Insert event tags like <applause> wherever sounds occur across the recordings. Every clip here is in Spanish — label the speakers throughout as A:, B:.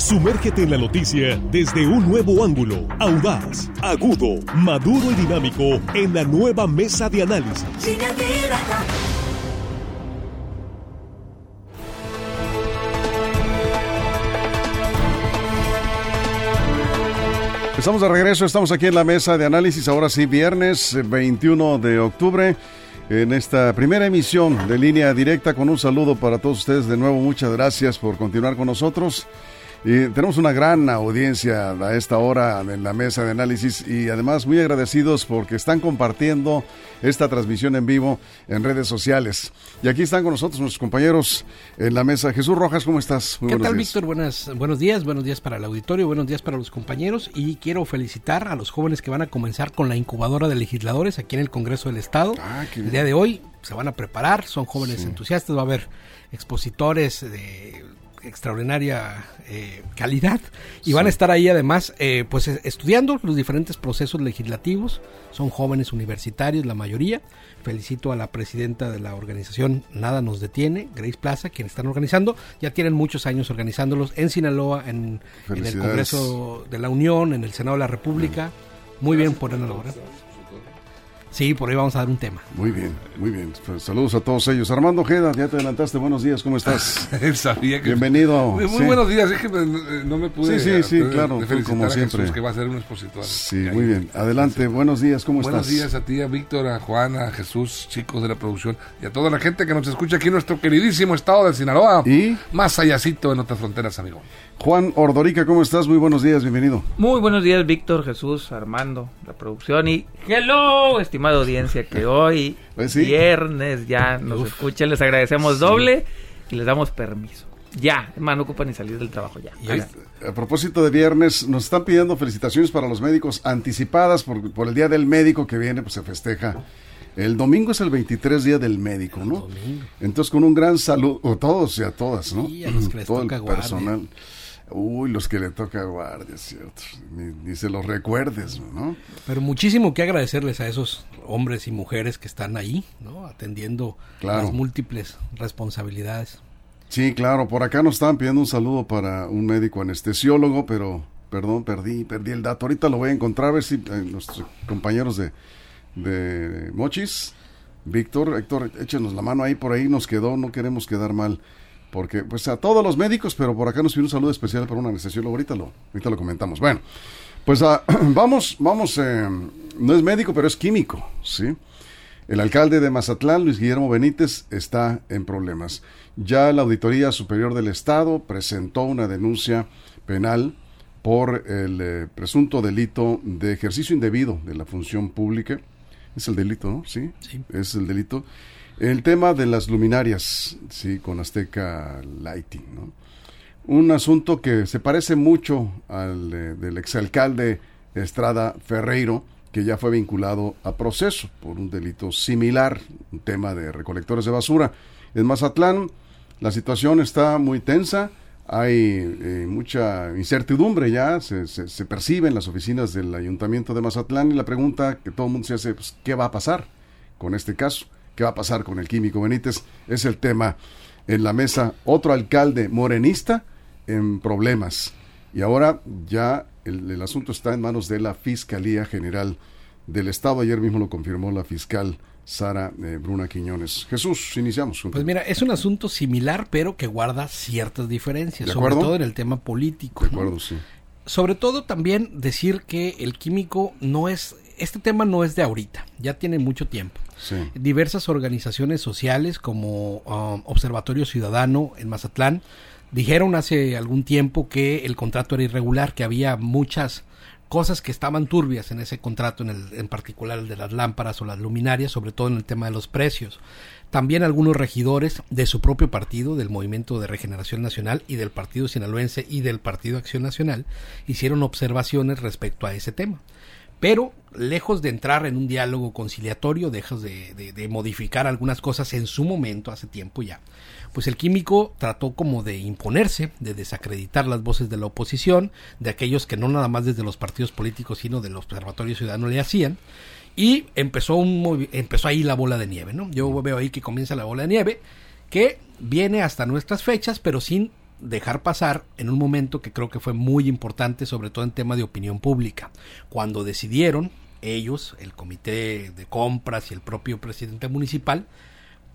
A: Sumérgete en la noticia desde un nuevo ángulo, audaz, agudo, maduro y dinámico en la nueva mesa de análisis.
B: Estamos de regreso, estamos aquí en la mesa de análisis, ahora sí, viernes 21 de octubre, en esta primera emisión de línea directa con un saludo para todos ustedes. De nuevo, muchas gracias por continuar con nosotros. Y tenemos una gran audiencia a esta hora en la mesa de análisis y además muy agradecidos porque están compartiendo esta transmisión en vivo en redes sociales. Y aquí están con nosotros nuestros compañeros en la mesa. Jesús Rojas, ¿cómo estás?
C: Muy ¿Qué tal, Víctor? Buenas, buenos días, buenos días para el auditorio, buenos días para los compañeros y quiero felicitar a los jóvenes que van a comenzar con la incubadora de legisladores aquí en el Congreso del Estado. Ah, el día de hoy se van a preparar, son jóvenes entusiastas, va a haber expositores de extraordinaria eh, calidad. Y van a estar ahí además eh, pues estudiando los diferentes procesos legislativos. Son jóvenes universitarios la mayoría. Felicito a la presidenta de la organización Nada nos detiene Grace Plaza quienes están organizando. Ya tienen muchos años organizándolos en Sinaloa en, el Congreso de la Unión en el Senado de la República. Muy bien por elaborar Sí, por ahí vamos a dar un tema.
B: Muy bien, muy bien. Pues, saludos a todos ellos. Armando Ojeda, ya te adelantaste. Buenos días, ¿cómo estás? <laughs>
D: Sabía que...
B: Bienvenido.
D: Muy, buenos días. Es que no me pude.
B: Sí, sí, sí, claro.
D: como siempre. que va a ser un expositor.
B: Sí, muy bien. Adelante. Buenos días, ¿cómo
D: estás?
B: Buenos
D: días a ti, a Víctor, a Juan, a Jesús, chicos de la producción y a toda la gente que nos escucha aquí en nuestro queridísimo estado de Sinaloa.
B: Y
D: más allácito en otras fronteras, amigo.
B: Juan Ordorica, ¿cómo estás? Muy buenos días, bienvenido.
E: Muy buenos días, Víctor, Jesús, Armando, la producción y hello, estimada audiencia, que hoy, <laughs> pues viernes, ya nos escuchen, les agradecemos doble y les damos permiso. Ya, más no ocupan ni salir del trabajo ya.
B: a propósito de viernes, nos están pidiendo felicitaciones para los médicos anticipadas por, por el Día del Médico que viene, pues se festeja. El domingo es el 23 día del médico, ¿no? Entonces con un gran saludo, a todos y a todas, ¿no?
C: Sí, a los que les Todo el personal.
B: Uy, los que le toca guardia, cierto. Ni, se los recuerdes, ¿no?
C: Pero muchísimo que agradecerles a esos hombres y mujeres que están ahí, ¿no? Atendiendo las múltiples responsabilidades.
B: Sí, claro. Por acá nos estaban pidiendo un saludo para un médico anestesiólogo, pero, perdón, perdí, perdí el dato. Ahorita lo voy a encontrar, a ver si eh, nuestros compañeros de, de Mochis, Víctor, Héctor, échenos la mano ahí, por ahí nos quedó, no queremos quedar mal porque pues a todos los médicos, pero por acá nos pide un saludo especial para un anestesiólogo, ahorita lo, ahorita lo comentamos. Bueno, pues ah, <clears throat> vamos, vamos, eh, no es médico, pero es químico, ¿sí? El alcalde de Mazatlán, Luis Guillermo Benítez, está en problemas. Ya la Auditoría Superior del Estado presentó una denuncia penal por el eh, presunto delito de ejercicio indebido de la función pública. Es el delito, ¿no? Sí, sí. es el delito el tema de las luminarias, sí, con Azteca Lighting, ¿no? Un asunto que se parece mucho al del exalcalde Estrada Ferreiro, que ya fue vinculado a proceso por un delito similar, un tema de recolectores de basura. En Mazatlán la situación está muy tensa, hay eh, mucha incertidumbre ya, se, se, percibe en las oficinas del ayuntamiento de Mazatlán y la pregunta que todo el mundo se hace, pues, ¿qué va a pasar con este caso? ¿Qué va a pasar con el químico Benítez? Es el tema en la mesa. Otro alcalde morenista en problemas. Y ahora ya el, asunto está en manos de la Fiscalía General del Estado. Ayer mismo lo confirmó la fiscal Sara eh, Bruna Quiñones. Jesús, iniciamos.
C: Pues mira, es un asunto similar, pero que guarda ciertas diferencias, sobre todo en el tema político.
B: De acuerdo, sí.
C: Sobre todo también decir que el químico no es, este tema no es de ahorita, ya tiene mucho tiempo. Diversas organizaciones sociales como um, Observatorio Ciudadano en Mazatlán dijeron hace algún tiempo que el contrato era irregular, que había muchas cosas que estaban turbias en ese contrato, en, el, en particular el de las lámparas o las luminarias, sobre todo en el tema de los precios. También algunos regidores de su propio partido, del Movimiento de Regeneración Nacional y del Partido Sinaloense y del Partido Acción Nacional, hicieron observaciones respecto a ese tema pero lejos de entrar en un diálogo conciliatorio, dejas de, modificar algunas cosas en su momento, hace tiempo ya, pues el químico trató como de imponerse, de desacreditar las voces de la oposición, de aquellos que no nada más desde los partidos políticos, sino del observatorio ciudadano le hacían, y empezó, un, empezó ahí la bola de nieve, ¿no? Yo veo ahí que comienza la bola de nieve, que viene hasta nuestras fechas, pero sin dejar pasar en un momento que creo que fue muy importante, sobre todo en tema de opinión pública, cuando decidieron ellos, el comité de compras y el propio presidente municipal,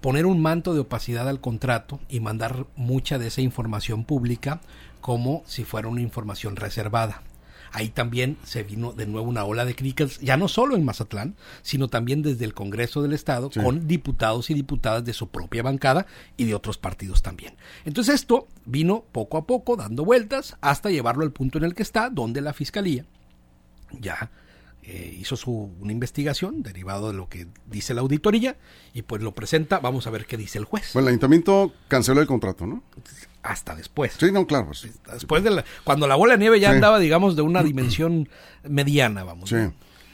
C: poner un manto de opacidad al contrato y mandar mucha de esa información pública como si fuera una información reservada. Ahí también se vino de nuevo una ola de críticas, ya no solo en Mazatlán, sino también desde el Congreso del Estado, con diputados y diputadas de su propia bancada y de otros partidos también. Entonces esto vino poco a poco dando vueltas hasta llevarlo al punto en el que está, donde la Fiscalía ya eh, hizo su, una investigación derivado de lo que dice la auditoría y pues lo presenta, vamos a ver qué dice el juez.
B: Bueno, el ayuntamiento canceló el contrato, ¿no?
C: Hasta después.
B: Sí, no, claro. Pues.
C: Después de la, cuando la bola de nieve ya andaba, digamos, de una dimensión mediana, vamos.
B: Sí.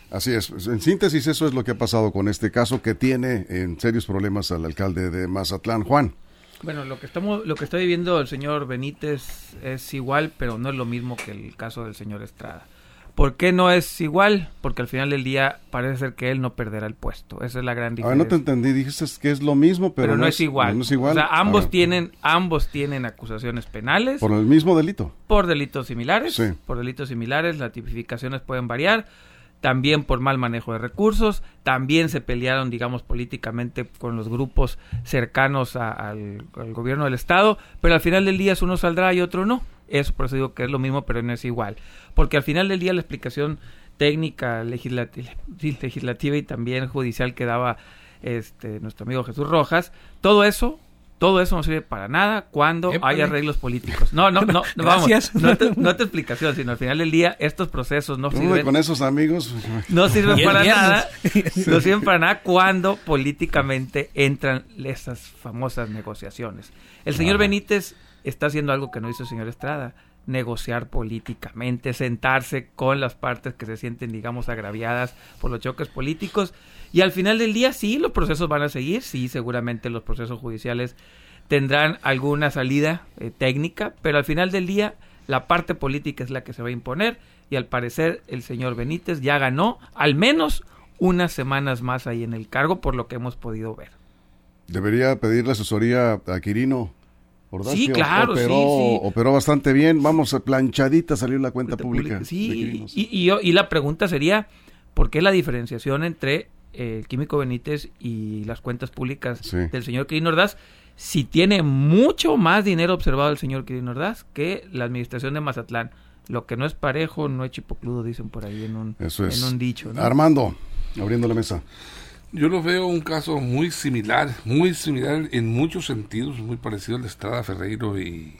B: Así es. En síntesis, eso es lo que ha pasado con este caso que tiene en serios problemas al alcalde de Mazatlán, Juan.
E: Bueno, lo que estamos, lo que está viviendo el señor Benítez es igual, pero no es lo mismo que el caso del señor Estrada. ¿Por qué no es igual? Porque al final del día parece ser que él no perderá el puesto. Esa es la gran diferencia.
B: Ah, no te entendí. Dijiste que es lo mismo, pero,
E: no, es, igual.
B: No es igual.
E: O sea, ambos tienen, ambos tienen acusaciones penales.
B: Por el mismo delito.
E: Por delitos similares. Sí. Por delitos similares. Las tipificaciones pueden variar. También por mal manejo de recursos. También se pelearon, digamos, políticamente con los grupos cercanos al, al gobierno del Estado. Pero al final del día, uno saldrá y otro no. Eso por eso digo que es lo mismo, pero no es igual. Porque al final del día la explicación técnica, legislativa, legislativa y también judicial que daba este nuestro amigo Jesús Rojas, todo eso todo eso no sirve para nada cuando hay arreglos políticos. No, no, no, no <laughs> vamos. No te, no te explicación, sino al final del día estos procesos no sirven.
B: con esos amigos.
E: No sirven para nada. No sirven para nada cuando políticamente entran esas famosas negociaciones. El señor Benítez está haciendo algo que no hizo el señor Estrada, negociar políticamente, sentarse con las partes que se sienten, digamos, agraviadas por los choques políticos. Y al final del día, sí, los procesos van a seguir, sí, seguramente los procesos judiciales tendrán alguna salida eh, técnica, pero al final del día la parte política es la que se va a imponer y al parecer el señor Benítez ya ganó al menos unas semanas más ahí en el cargo por lo que hemos podido ver.
B: Debería pedirle asesoría a Quirino
E: Sí, claro,
B: operó,
E: sí,
B: operó bastante bien. Vamos, planchadita salió la cuenta, pública.
E: Sí, y, y, la pregunta sería, ¿por qué la diferenciación entre el químico Benítez y las cuentas públicas del señor Quirino Ordaz? Si tiene mucho más dinero observado el señor Quirino Ordaz que la administración de Mazatlán. Lo que no es parejo no es chipocludo, dicen por ahí en un, en un dicho.
B: Armando, abriendo la mesa.
D: Yo lo veo un caso muy similar, muy similar en muchos sentidos, muy parecido al de Estrada Ferreiro y,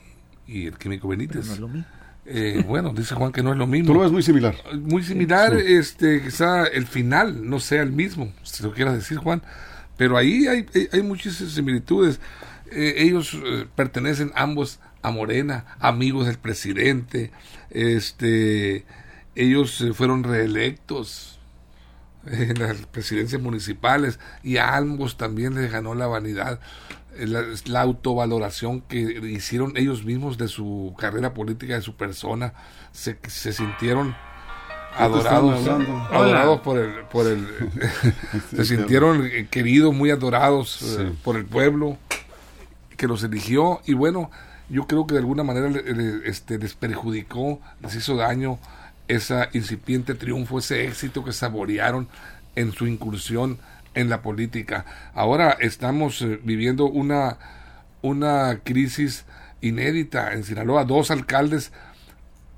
D: el Químico Benítez. no es lo mismo. Eh, bueno, dice Juan que no es lo mismo.
B: Tú lo ves muy similar.
D: Muy similar, este, quizá el final no sea el mismo, si lo quieras decir Juan, pero ahí hay, hay muchísimas similitudes. Eh, ellos eh, pertenecen ambos a Morena, amigos del presidente, este, ellos fueron reelectos, en las presidencias municipales y a ambos también les ganó la vanidad, eh, la, autovaloración que hicieron ellos mismos de su carrera política, de su persona, se, se sintieron adorados, adorados por el, por el <laughs> <laughs> se sintieron queridos, muy adorados eh, por el pueblo que los eligió y bueno, yo creo que de alguna manera este, les perjudicó, les hizo daño ese incipiente triunfo, ese éxito que saborearon en su incursión en la política. Ahora estamos eh, viviendo una, una crisis inédita en Sinaloa, dos alcaldes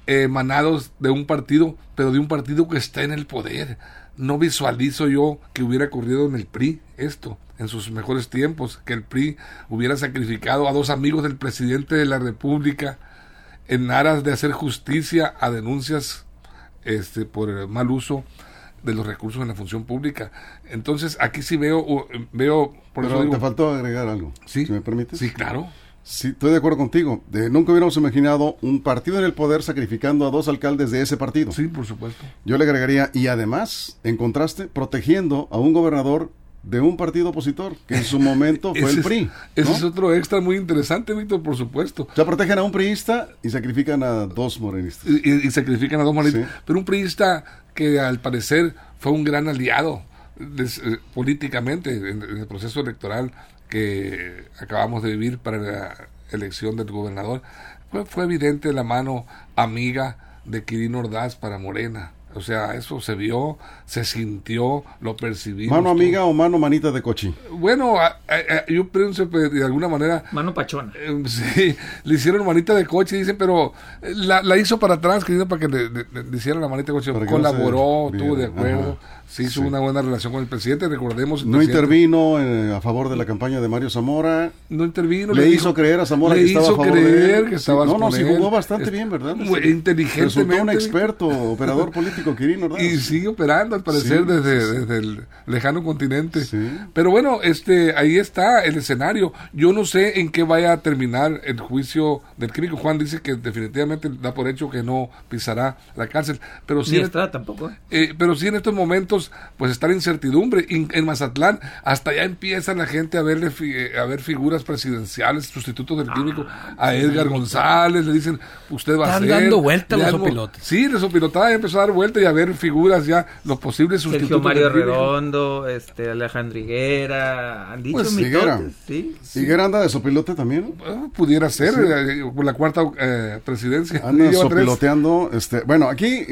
D: emanados de un partido, pero de un partido que está en el poder. No visualizo yo que hubiera ocurrido en el PRI esto, en sus mejores tiempos, que el PRI hubiera sacrificado a dos amigos del presidente de la República en aras de hacer justicia a denuncias este, por el mal uso de los recursos en la función pública. Entonces, aquí sí veo, veo
B: por Pero te faltó agregar algo,
D: ¿Sí?
B: si me permites.
D: Sí, claro.
B: Sí, estoy de acuerdo contigo. De, nunca hubiéramos imaginado un partido en el poder sacrificando a dos alcaldes de ese partido.
D: Sí, por supuesto.
B: Yo le agregaría, y además, en contraste, protegiendo a un gobernador de un partido opositor, que en su momento fue el PRI.
D: ese es otro extra muy interesante, Víctor, por supuesto.
B: Ya protegen a un priista y sacrifican a dos morenistas.
D: Y, sacrifican a dos morenistas. Pero un priista que al parecer fue un gran aliado eh, políticamente en, el proceso electoral que acabamos de vivir para la elección del gobernador fue, fue evidente la mano amiga de Quirino Ordaz para Morena. O sea, eso se vio, se sintió, lo percibimos.
B: ¿Mano amiga o mano manita de cochi?
D: Bueno, yo pienso que de alguna manera...
E: Mano pachona.
D: Eh, sí, <laughs> le hicieron manita de coche, dicen, pero la, la hizo para atrás, querido, para que le, le, hicieran la manita de coche. Colaboró, estuvo de acuerdo se hizo una buena relación con el presidente, recordemos.
B: no intervino eh, a favor de la campaña de Mario Zamora.
D: No intervino.
B: Le, hizo creer a Zamora que estaba a favor
D: de él. que estaba
B: No, no, sí jugó bastante bien, ¿verdad?
D: Muy inteligentemente. Resultó
B: un experto, operador político, Quirino, ¿verdad?
D: Y sigue operando, al parecer, desde, desde, el lejano continente. Pero bueno, este ahí está el escenario. Yo no sé en qué vaya a terminar el juicio del químico. Juan dice que definitivamente da por hecho que no pisará la cárcel. Pero sí,
E: está tampoco. ¿eh?
D: Eh, pero sí en estos momentos pues está la incertidumbre. En, Mazatlán hasta ya empieza la gente a ver, eh, a ver figuras presidenciales, sustitutos del químico, a Edgar González, le dicen, usted va a ser.
C: dando vueltas los opilotes.
D: Sí, los opilotadas ya empezó a dar vueltas y a ver figuras ya, los posibles sustitutos.
E: Sergio Mario Redondo, este, Alejandro Higuera, han dicho pues, Higuera.
B: ¿sí? ¿Higuera anda de sopilote también?
D: pudiera ser, eh, por la cuarta eh, presidencia.
B: Anda <laughs> sopiloteando, este, bueno, aquí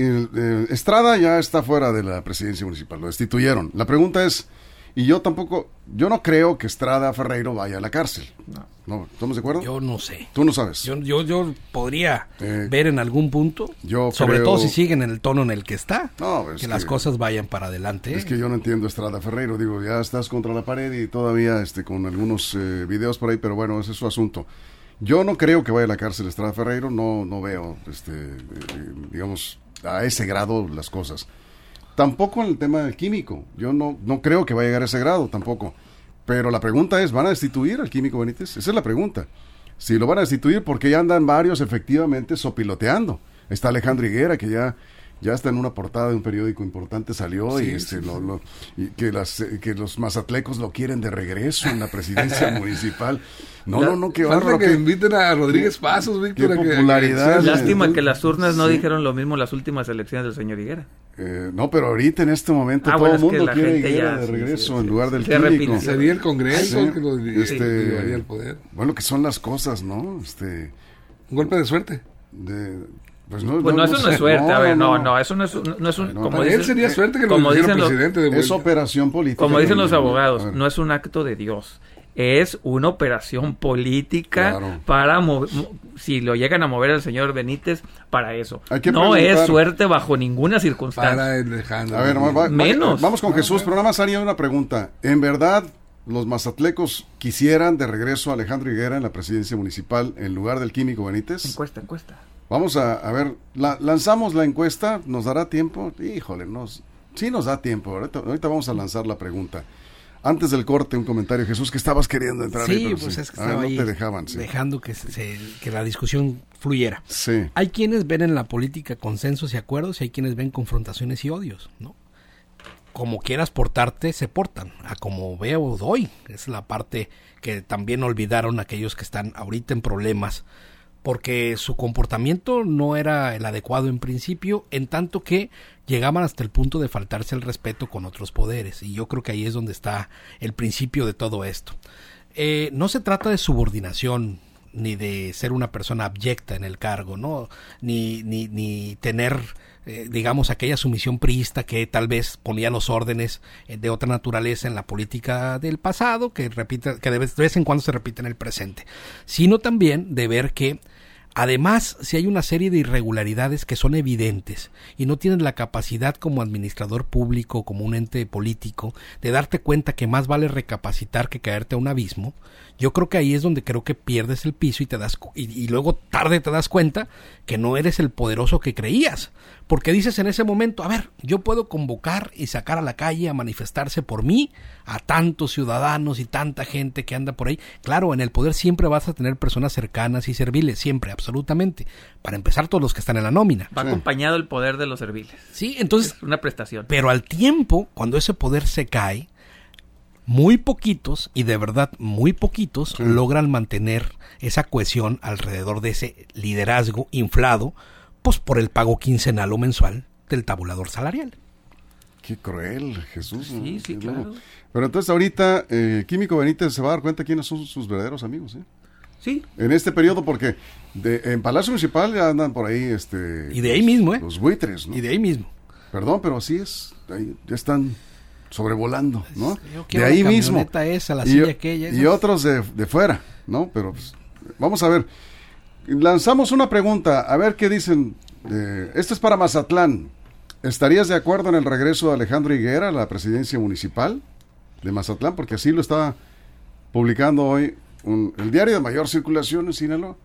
B: Estrada ya está fuera de la presidencia municipal, lo destituyeron. La pregunta es, y yo tampoco, yo no creo que Estrada Ferreiro vaya a la cárcel. No. ¿Estamos de acuerdo?
C: Yo no sé.
B: Tú no sabes.
C: Yo, yo, podría eh, ver en algún punto, yo sobre todo si siguen en el tono en el que está, que, las cosas vayan para adelante.
B: Es que yo no entiendo Estrada Ferreiro. Digo, ya estás contra la pared y todavía este, con algunos eh, videos por ahí, pero bueno, ese es su asunto. Yo no creo que vaya a la cárcel Estrada Ferreiro, no, no veo, este, eh, digamos, a ese grado las cosas. Tampoco en el tema del químico. Yo no, no creo que va a llegar a ese grado tampoco. Pero la pregunta es, ¿van a destituir al químico Benítez? Esa es la pregunta. Si lo van a destituir, porque ya andan varios efectivamente sopiloteando. Está Alejandro Higuera, que ya, ya está en una portada de un periódico importante, salió y, este, lo, y que, las, que los mazatlecos lo quieren de regreso en la presidencia <laughs> municipal. No, no, no,
D: que Falta que, inviten a Rodríguez Pasos, Víctor.
B: popularidad.
E: Lástima que las urnas no dijeron lo mismo las últimas elecciones del señor Higuera.
B: Eh, no, pero ahorita en este momento ah, todo el mundo quiere de regreso en lugar del químico.
D: Sería el Congreso que lo este,
B: el poder. Bueno, que son las cosas, ¿no? Este,
D: Un golpe de suerte.
E: De, pues no, pues no, eso no es suerte, a ver, no, no, eso no es, no es un...
D: como él sería suerte que lo dicen presidente de
B: Es operación política.
E: Como dicen los abogados, no es un acto de Dios es una operación política para si lo llegan a mover al señor Benítez para eso. No es suerte bajo ninguna circunstancia.
B: a ver, menos. Vamos con Jesús, pero nada más haría una pregunta. ¿En verdad los mazatlecos quisieran de regreso a Alejandro Higuera en la presidencia municipal en lugar del químico Benítez?
E: Encuesta, encuesta.
B: Vamos a, ver, lanzamos la encuesta, ¿nos dará tiempo? Híjole, nos, sí nos da tiempo. ahorita vamos a lanzar la pregunta. Antes del corte, un comentario, Jesús, que estabas queriendo entrar
C: sí, pues es que ah, ahí dejaban, dejando que, se, que la discusión fluyera.
B: Sí.
C: Hay quienes ven en la política consensos y acuerdos y hay quienes ven confrontaciones y odios, ¿no? Como quieras portarte, se portan, a como veo doy. Es la parte que también olvidaron aquellos que están ahorita en problemas porque su comportamiento no era el adecuado en principio, en tanto que llegaban hasta el punto de faltarse el respeto con otros poderes. Y yo creo que ahí es donde está el principio de todo esto. Eh, no se trata de subordinación ni de ser una persona abyecta en el cargo, ¿no? Ni, ni, ni tener, eh, digamos, aquella sumisión priista que tal vez ponía los órdenes eh, de otra naturaleza en la política del pasado, que, repite, que de vez en cuando se repite en el presente, sino también de ver que Además, si hay una serie de irregularidades que son evidentes y no tienes la capacidad como administrador público, como un ente político, de darte cuenta que más vale recapacitar que caerte a un abismo, yo creo que ahí es donde creo que pierdes el piso y te das y, luego tarde te das cuenta que no eres el poderoso que creías, porque dices en ese momento, a ver, yo puedo convocar y sacar a la calle a manifestarse por mí a tantos ciudadanos y tanta gente que anda por ahí. Claro, en el poder siempre vas a tener personas cercanas y serviles, siempre, absolutamente. Para empezar, todos los que están en la nómina.
E: Va acompañado el poder de los serviles.
C: Sí, entonces.
E: una prestación.
C: Pero al tiempo, cuando ese poder se cae, muy poquitos, y de verdad muy poquitos, logran mantener esa cohesión alrededor de ese liderazgo inflado, pues por el pago quincenal o mensual del tabulador salarial.
B: Qué cruel, Jesús.
E: Sí, sí, claro.
B: Pero entonces ahorita, eh, Químico Benítez se va a dar cuenta quiénes son sus verdaderos amigos, ¿eh?
E: Sí.
B: En este periodo, porque de, en Palacio Municipal ya andan por ahí, este...
C: Y de ahí mismo, ¿eh?
B: Los buitres, ¿no?
C: Y de ahí mismo.
B: Perdón, pero así es. Ahí ya están sobrevolando, ¿no?
C: de ahí mismo. Esa, la
B: y,
C: aquella,
B: y otros de, de, fuera, ¿no? Pero pues, vamos a ver. Lanzamos una pregunta, a ver qué dicen. Eh, esto es para Mazatlán. ¿Estarías de acuerdo en el regreso de Alejandro Higuera a la presidencia municipal de Mazatlán? Porque así lo está publicando hoy el diario de mayor circulación en Sinaloa,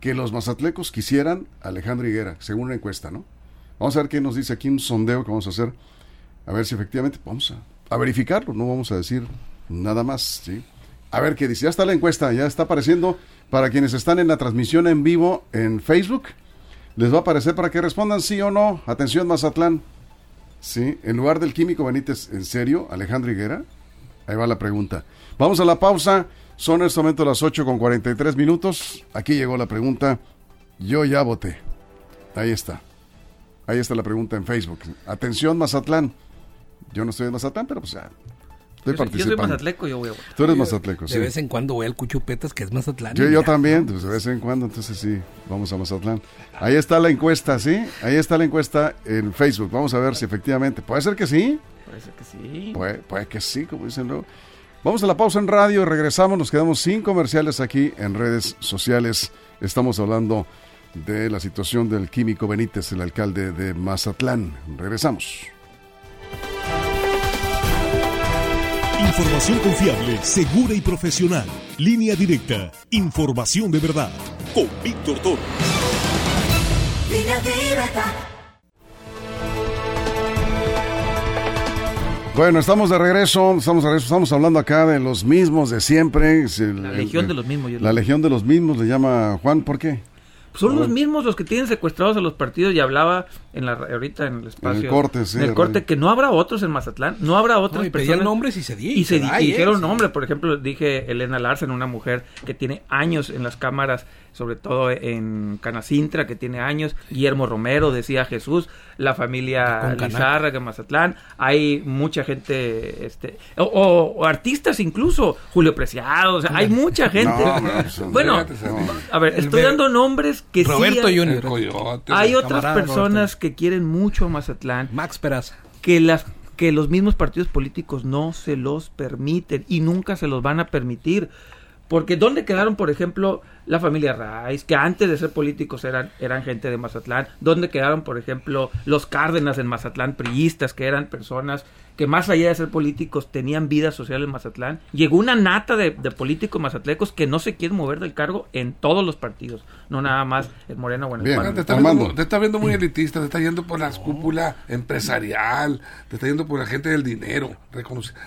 B: que los mazatlecos quisieran a Alejandro Higuera, según una encuesta, ¿no? Vamos a ver qué nos dice aquí un sondeo que vamos a hacer, a ver si efectivamente vamos a, verificarlo, no vamos a decir nada más, ¿sí? A ver qué dice, ya está la encuesta, ya está apareciendo para quienes están en la transmisión en vivo en Facebook, les va a aparecer para que respondan sí o no. Atención Mazatlán, ¿sí? En lugar del químico Benítez, ¿en serio? Alejandro Higuera. Ahí va la pregunta. Vamos a la pausa. Son en este momento las 8 con 43 minutos. Aquí llegó la pregunta. Yo ya voté. Ahí está. Ahí está la pregunta en Facebook. Atención, Mazatlán. Yo no estoy en Mazatlán, pero pues ya. Estoy yo, participando. Yo
E: soy mazatleco, yo voy a votar.
B: Tú eres mazatleco, sí.
C: De vez en cuando voy al Cuchupetas, que es Mazatlán.
B: Yo, yo también, pues de vez en cuando, entonces sí, vamos a Mazatlán. Ahí está la encuesta, ¿sí? Ahí está la encuesta en Facebook. Vamos a ver si efectivamente. ¿Puede ser que sí?
E: Puede ser que sí.
B: Puede, puede que sí, como dicen luego. Vamos a la pausa en radio, regresamos, nos quedamos sin comerciales aquí en redes sociales. Estamos hablando de la situación del químico Benítez, el alcalde de Mazatlán. Regresamos.
A: Información confiable, segura y profesional. Línea directa. Información de verdad. Con Víctor Toro. Línea directa.
B: Bueno, estamos de regreso, estamos de regreso, estamos hablando acá de los mismos de siempre.
E: la legión de los mismos.
B: la legión de los mismos, le llama Juan, ¿por qué?
E: son los mismos los que tienen secuestrados a los partidos y hablaba en la ahorita en el espacio
B: en el corte, sí,
E: en el corte que no habrá otros en Mazatlán no habrá otros
C: no, y personas nombres y se,
E: y se, dijeron nombres por ejemplo dije Elena Larsen una mujer que tiene años en las cámaras sobre todo en Canacintra, que tiene años, Guillermo Romero, decía Jesús, la familia Lizarra de Mazatlán, hay mucha gente, este, o, artistas incluso, Julio Preciado, o sea, hay mucha gente. bueno, a ver, estoy dando nombres que
C: Roberto
E: sí.
C: Junior.
E: Hay otras personas que quieren mucho a Mazatlán.
C: Max Peraza.
E: Que las que los mismos partidos políticos no se los permiten y nunca se los van a permitir. Porque ¿dónde quedaron, por ejemplo, la familia Raiz, que antes de ser políticos eran, eran gente de Mazatlán? ¿Dónde quedaron, por ejemplo, los Cárdenas en Mazatlán, priistas, que eran personas que más allá de ser políticos tenían vida social en Mazatlán. Llegó una nata de, políticos mazatlecos que no se quieren mover del cargo en todos los partidos, no nada más en Moreno o en
D: el te, está viendo, te está viendo muy elitista, te está yendo por la cúpula empresarial, te está yendo por la gente del dinero.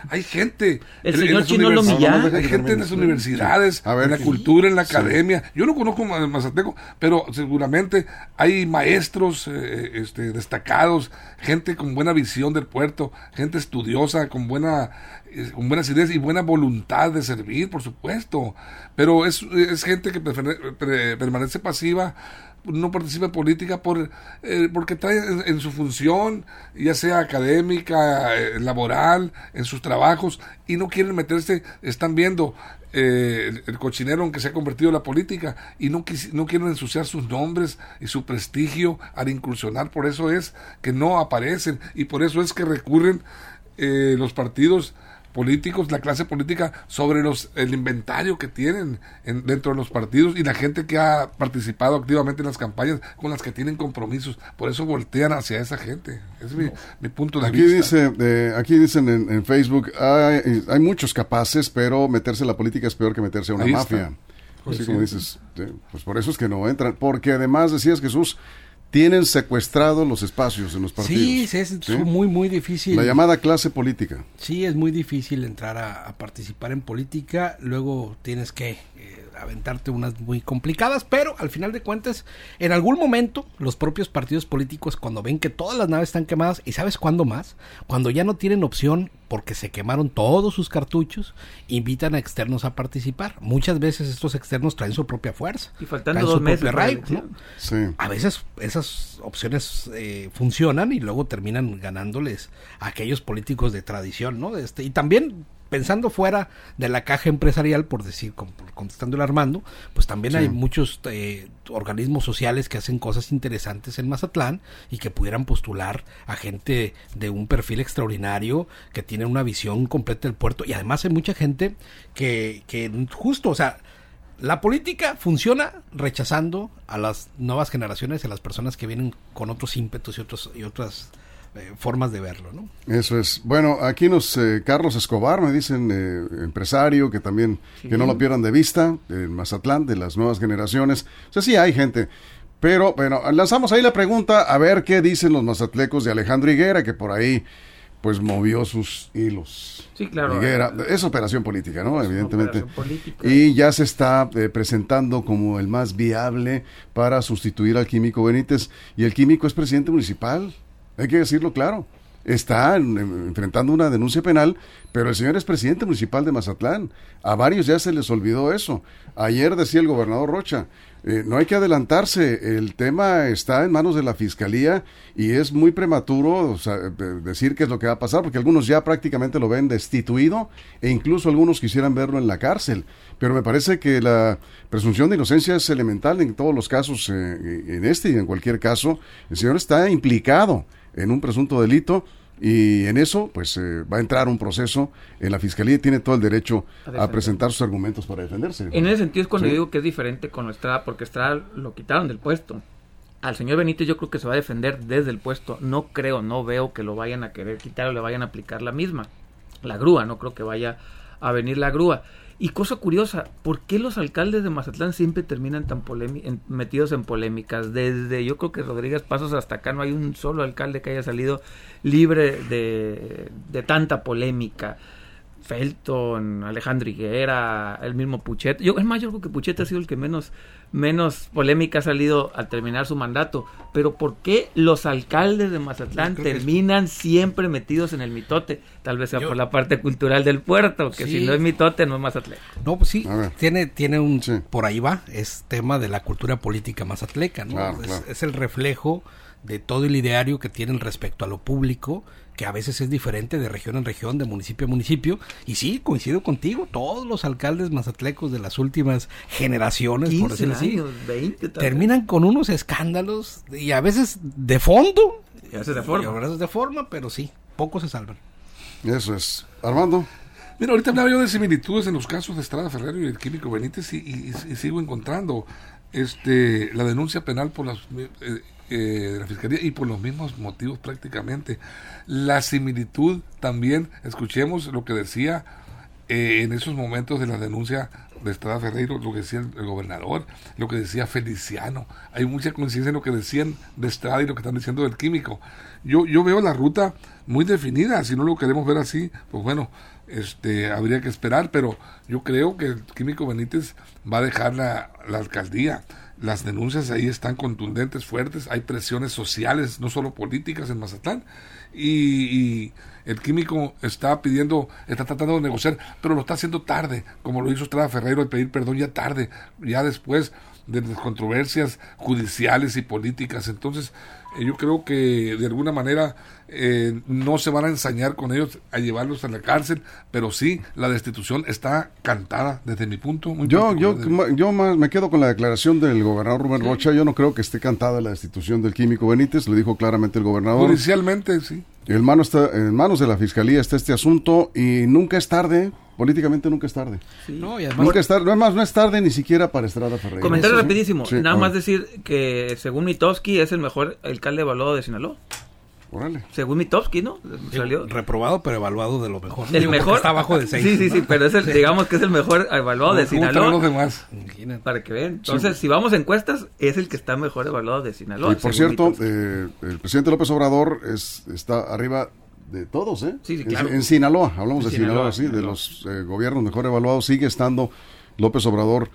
D: Hay gente.
E: El señor Chino lo
D: Hay gente en las universidades, en la cultura, en la academia. Yo no conozco a Mazatleco, pero seguramente hay maestros eh, este, destacados, gente con buena visión del puerto, gente estudiosa, con buena eh, con buenas ideas y buena voluntad de servir, por supuesto. Pero es, es gente que permanece pasiva, no participa en política por, eh, porque trae en, su función, ya sea académica, eh, laboral, en sus trabajos, y no quieren meterse, están viendo el, cochinero en que se ha convertido la política y no, no quieren ensuciar sus nombres y su prestigio al incursionar. Por eso es que no aparecen y por eso es que recurren eh, los partidos políticos, la clase política, sobre los el inventario que tienen dentro de los partidos y la gente que ha participado activamente en las campañas con las que tienen compromisos. Por eso voltean hacia esa gente. Es mi, punto de
B: aquí
D: vista.
B: Dice, aquí dicen en, Facebook, hay, hay, muchos capaces, pero meterse en la política es peor que meterse a una mafia. Así como dices, pues por eso es que no entran. Porque además decías Jesús, tienen secuestrados los espacios en los partidos.
C: Sí, es muy, muy difícil.
B: La llamada clase política.
C: Sí, es muy difícil entrar a, participar en política. Luego tienes que eh, aventarte unas muy complicadas, pero al final de cuentas, en algún momento, los propios partidos políticos, cuando ven que todas las naves están quemadas, ¿y sabes cuándo más? Cuando ya no tienen opción porque se quemaron todos sus cartuchos, invitan a externos a participar. Muchas veces estos externos traen su propia fuerza.
E: Y faltando dos meses.
C: A veces esas opciones eh, funcionan y luego terminan ganándoles a aquellos políticos de tradición, ¿no? Este, y también pensando fuera de la caja empresarial, por decir, contestando el Armando, pues también hay muchos eh, organismos sociales que hacen cosas interesantes en Mazatlán y que pudieran postular a gente de un perfil extraordinario, que tiene una visión completa del puerto. Y además hay mucha gente que, que justo, o sea, la política funciona rechazando a las nuevas generaciones, a las personas que vienen con otros ímpetus y, otros, y otras eh, formas de verlo, ¿no?
B: Eso es. Bueno, aquí nos eh, Carlos Escobar me dicen eh, empresario que también que no lo pierdan de vista en Mazatlán de las nuevas generaciones. O sea, sí hay gente. Pero bueno, lanzamos ahí la pregunta a ver qué dicen los mazatlecos de Alejandro Higuera que por ahí pues movió sus hilos.
E: Sí, claro.
B: Higuera, es operación política, ¿no? Evidentemente. Y ya se está presentando como el más viable para sustituir al químico Benítez. Y el químico es presidente municipal. Hay que decirlo claro. Está enfrentando una denuncia penal, pero el señor es presidente municipal de Mazatlán. A varios ya se les olvidó eso. Ayer decía el gobernador Rocha, eh, no hay que adelantarse, el tema está en manos de la fiscalía y es muy prematuro decir qué es lo que va a pasar, porque algunos ya prácticamente lo ven destituido e incluso algunos quisieran verlo en la cárcel. Pero me parece que la presunción de inocencia es elemental en todos los casos, eh, en este y en cualquier caso. El señor está implicado en un presunto delito y en eso pues eh, va a entrar un proceso en la fiscalía y tiene todo el derecho a, presentar sus argumentos para defenderse.
E: En ese sentido es cuando digo que es diferente con Estrada porque Estrada lo quitaron del puesto. Al señor Benítez yo creo que se va a defender desde el puesto. No creo, no veo que lo vayan a querer quitar o le vayan a aplicar la misma. La grúa, no creo que vaya a venir la grúa. Y cosa curiosa, ¿por qué los alcaldes de Mazatlán siempre terminan tan metidos en polémicas? Desde yo creo que Rodríguez Pasos hasta acá no hay un solo alcalde que haya salido libre de, de tanta polémica. Felton, Alejandro Higuera, el mismo Puchet. Yo, es más, yo creo que Puchet ha sido el que menos, menos polémica ha salido al terminar su mandato. Pero ¿por qué los alcaldes de Mazatlán terminan siempre metidos en el mitote? Tal vez sea por la parte cultural del puerto, que si no es mitote no es Mazatlán.
C: No, pues sí, tiene, tiene un... Por ahí va, es tema de la cultura política mazatleca, ¿no? es, es el reflejo de todo el ideario que tienen respecto a lo público que a veces es diferente de región en región, de municipio a municipio. Y sí, coincido contigo, todos los alcaldes mazatlecos de las últimas generaciones, por decirlo así, terminan con unos escándalos y a veces de fondo.
E: Y a veces de forma.
C: a veces de forma, pero sí, pocos se salvan.
B: Eso es. Armando.
D: Mira, ahorita hablaba yo de similitudes en los casos de Estrada Ferrero y el químico Benítez y, sigo encontrando este la denuncia penal por eh, eh, la Fiscalía y por los mismos motivos prácticamente. La similitud también, escuchemos lo que decía eh, en esos momentos de la denuncia de Estrada Ferreiro, lo que decía el, gobernador, lo que decía Feliciano. Hay mucha coincidencia en lo que decían de Estrada y lo que están diciendo del químico. Yo, yo veo la ruta muy definida, si no lo queremos ver así, pues bueno, este, habría que esperar, pero yo creo que el químico Benítez va a dejar la, alcaldía. Las denuncias ahí están contundentes, fuertes, hay presiones sociales, no solo políticas en Mazatlán, y, el químico está pidiendo, está tratando de negociar, pero lo está haciendo tarde, como lo hizo Estrada Ferreiro, al pedir perdón ya tarde, ya después de las controversias judiciales y políticas. Entonces, eh, yo creo que de alguna manera eh, no se van a ensañar con ellos a llevarlos a la cárcel, pero sí, la destitución está cantada desde mi punto.
B: Muy yo yo, yo más me quedo con la declaración del gobernador Rubén Rocha. Yo no creo que esté cantada la destitución del químico Benítez, lo dijo claramente el gobernador.
D: Judicialmente, sí.
B: En manos, está, en manos de la fiscalía está este asunto y nunca es tarde políticamente nunca es tarde. No, y además, nunca es tarde, no, más, no es tarde ni siquiera para Estrada Ferreira.
E: Comentario rapidísimo, nada más decir que según Mitowski es el mejor alcalde evaluado de Sinaloa. Órale. Según Mitowski, ¿no?
C: Salió. Reprobado, pero evaluado de lo mejor.
E: El mejor.
C: Está abajo del 6.
E: Sí, sí, sí, pero es el, digamos que es el mejor evaluado de Sinaloa. los demás? Para que vean. Entonces, si vamos a encuestas, es el que está mejor evaluado de Sinaloa.
B: Y por cierto, eh, el presidente López Obrador es, está arriba de todos, ¿eh?
E: Sí, sí, claro.
B: En, Sinaloa, hablamos de Sinaloa, sí, de los eh, gobiernos mejor evaluados, sigue estando López Obrador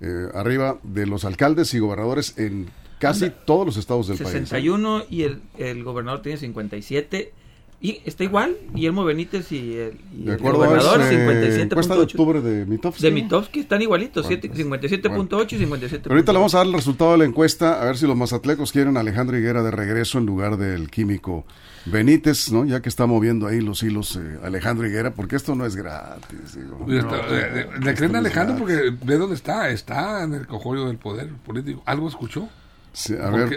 B: eh, arriba de los alcaldes y gobernadores en casi todos los estados del
E: país. 61 y el, el gobernador tiene 57 Y está igual, Guillermo Benítez y el, y el gobernador, 57.8.
B: de octubre de Mitofsky.
E: De Mitofsky están igualitos, 57.8 y 57.
B: Pero ahorita le vamos a dar el resultado de la encuesta, a ver si los mazatlecos quieren a Alejandro Higuera de regreso en lugar del químico Benítez, ¿no? Ya que está moviendo ahí los hilos eh, Alejandro Higuera, porque esto no es gratis.
D: Eh, le creen a Alejandro porque ve dónde está, está en el cojollo del poder político. ¿Algo escuchó?
B: Sí, a ver,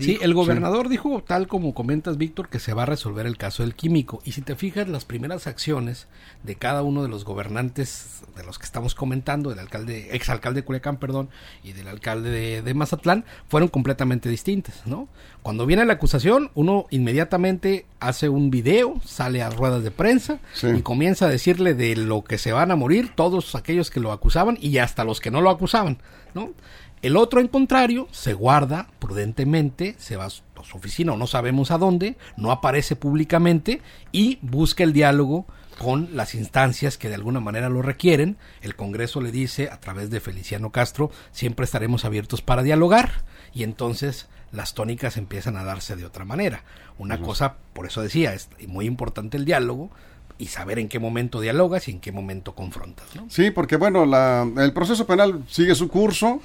C: Sí, el gobernador dijo, tal como comentas, Víctor, que se va a resolver el caso del químico. Y si te fijas, las primeras acciones de cada uno de los gobernantes de los que estamos comentando, del alcalde, exalcalde de Culiacán, perdón, y del alcalde de, Mazatlán, fueron completamente distintas, ¿no? Cuando viene la acusación, uno inmediatamente hace un video, sale a ruedas de prensa y comienza a decirle de lo que se van a morir todos aquellos que lo acusaban y hasta los que no lo acusaban, ¿no? El otro, en contrario, se guarda prudentemente, se va a su oficina o no sabemos a dónde, no aparece públicamente y busca el diálogo con las instancias que de alguna manera lo requieren. El Congreso le dice, a través de Feliciano Castro, siempre estaremos abiertos para dialogar y entonces las tónicas empiezan a darse de otra manera. Una cosa, por eso decía, es muy importante el diálogo, y saber en qué momento dialogas y en qué momento confrontas.
B: Sí, porque bueno, la, el proceso penal sigue su curso.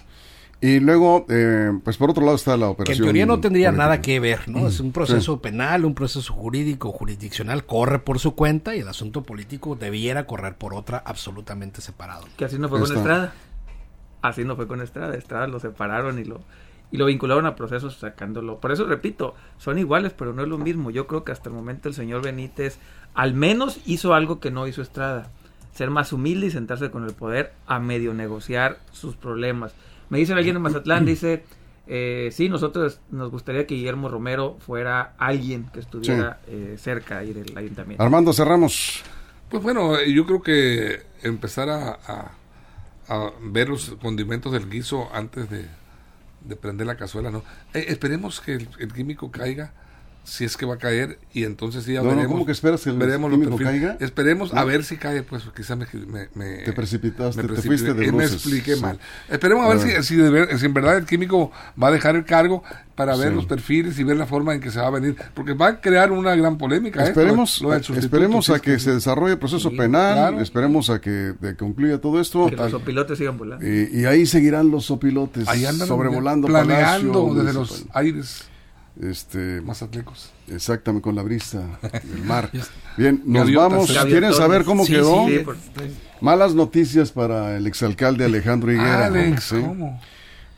B: Y luego, eh, pues por otro lado está la operación.
C: Que en teoría no tendría nada que ver, ¿no? Es un proceso penal, un proceso jurídico, jurisdiccional, corre por su cuenta y el asunto político debiera correr por otra absolutamente separado.
E: Que así no fue con Estrada. Así no fue con Estrada. Estrada lo separaron y lo, y lo vincularon a procesos sacándolo. Por eso repito, son iguales, pero no es lo mismo. Yo creo que hasta el momento el señor Benítez al menos hizo algo que no hizo Estrada. Ser más humilde y sentarse con el poder a medio negociar sus problemas me dice alguien en Mazatlán, <clears throat> dice, eh, sí, nosotros nos gustaría que Guillermo Romero fuera alguien que estuviera eh, cerca ahí del ayuntamiento.
B: Armando, cerramos.
D: Pues bueno, yo creo que empezar a, a, ver los condimentos del guiso antes de, de prender la cazuela, ¿no? Eh, esperemos que el químico caiga si es que va a caer y entonces ya veremos.
B: ¿Cómo que esperas que el
D: veremos caiga? Esperemos a ver si cae, pues quizá me, me,
B: te precipitaste, te fuiste de
D: Me expliqué mal. Esperemos a, ver, Si, si, en verdad el químico va a dejar el cargo para ver los perfiles y ver la forma en que se va a venir, porque va a crear una gran polémica.
B: Esperemos, esperemos a que se desarrolle el proceso penal, esperemos a que concluya todo esto.
E: Que los opilotes sigan volando.
B: Y, ahí seguirán los opilotes ahí andan sobrevolando
D: planeando desde los aires
B: este
D: Mazatlecos.
B: Exactamente, con la brisa del mar. <laughs> Bien, nos vamos. ¿Quieren saber cómo quedó? Malas noticias para el exalcalde Alejandro Higuera.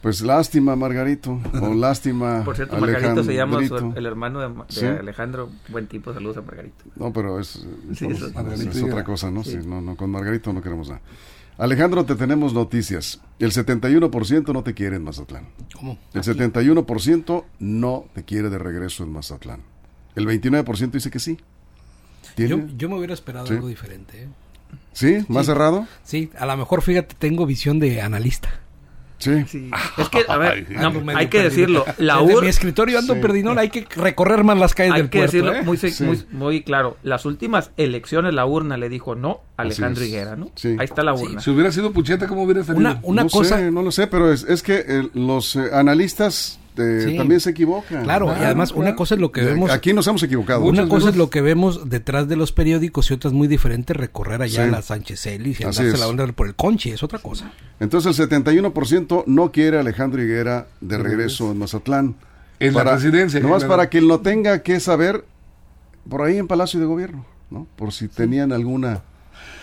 B: Pues lástima, Margarito. o <laughs> lástima.
E: Por cierto, Margarito se llama el hermano de, Alejandro. Buen tipo, saludos a Margarito.
B: No, pero es, es, otra cosa, ¿no? no, no, con Margarito no queremos nada. Alejandro, te tenemos noticias. El 71% no te quiere en Mazatlán.
C: ¿Cómo?
B: El 71% no te quiere de regreso en Mazatlán. El 29% dice que sí.
C: Yo, yo, me hubiera esperado algo diferente. ¿eh?
B: ¿Sí? ¿Más cerrado?
C: Sí, a lo mejor, fíjate, tengo visión de analista.
B: Sí.
E: Es que, a ver, <laughs> hay que decirlo. La UR...
C: mi escritorio ando sí. hay que recorrer más las calles del puerto. Hay que decirlo
E: ¿eh? muy, muy, claro. Las últimas elecciones, la urna le dijo no a Alejandro Higuera, ¿no? Ahí está la urna.
D: Si hubiera sido Pucheta, ¿cómo hubiera salido?
C: Una, una
B: no
C: cosa...
B: Sé, no lo sé, pero es, es que eh, los eh, analistas este, también se equivocan.
C: Claro, y además una cosa es lo que vemos.
B: Aquí nos hemos equivocado.
C: Una cosa es lo que vemos detrás de los periódicos y otra es muy diferente recorrer allá a la Sánchez Ellis y andarse la onda por el conche, es otra cosa.
B: Entonces el 71% no quiere a Alejandro Higuera de regreso en Mazatlán.
D: En la residencia.
B: Nomás para que lo tenga que saber por ahí en Palacio de Gobierno, ¿no? Por si tenían alguna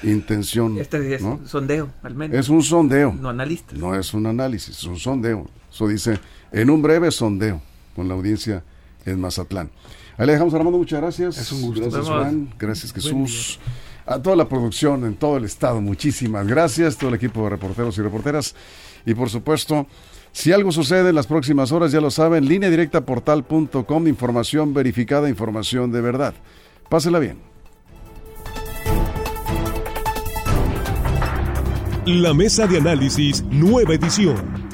B: intención.
E: Este es un sondeo, al menos.
B: Es un sondeo.
E: No analistas.
B: No es un análisis, es un sondeo. Eso dice en un breve sondeo con la audiencia en Mazatlán. Ahí le dejamos Armando, muchas gracias.
D: Es un gusto.
B: Gracias Juan, gracias Jesús. A toda la producción en todo el estado, muchísimas gracias. Todo el equipo de reporteros y reporteras. Y por supuesto, si algo sucede en las próximas horas, ya lo saben, línea directa portal.com, información verificada, información de verdad. Pásela bien.
A: La mesa de análisis, nueva edición.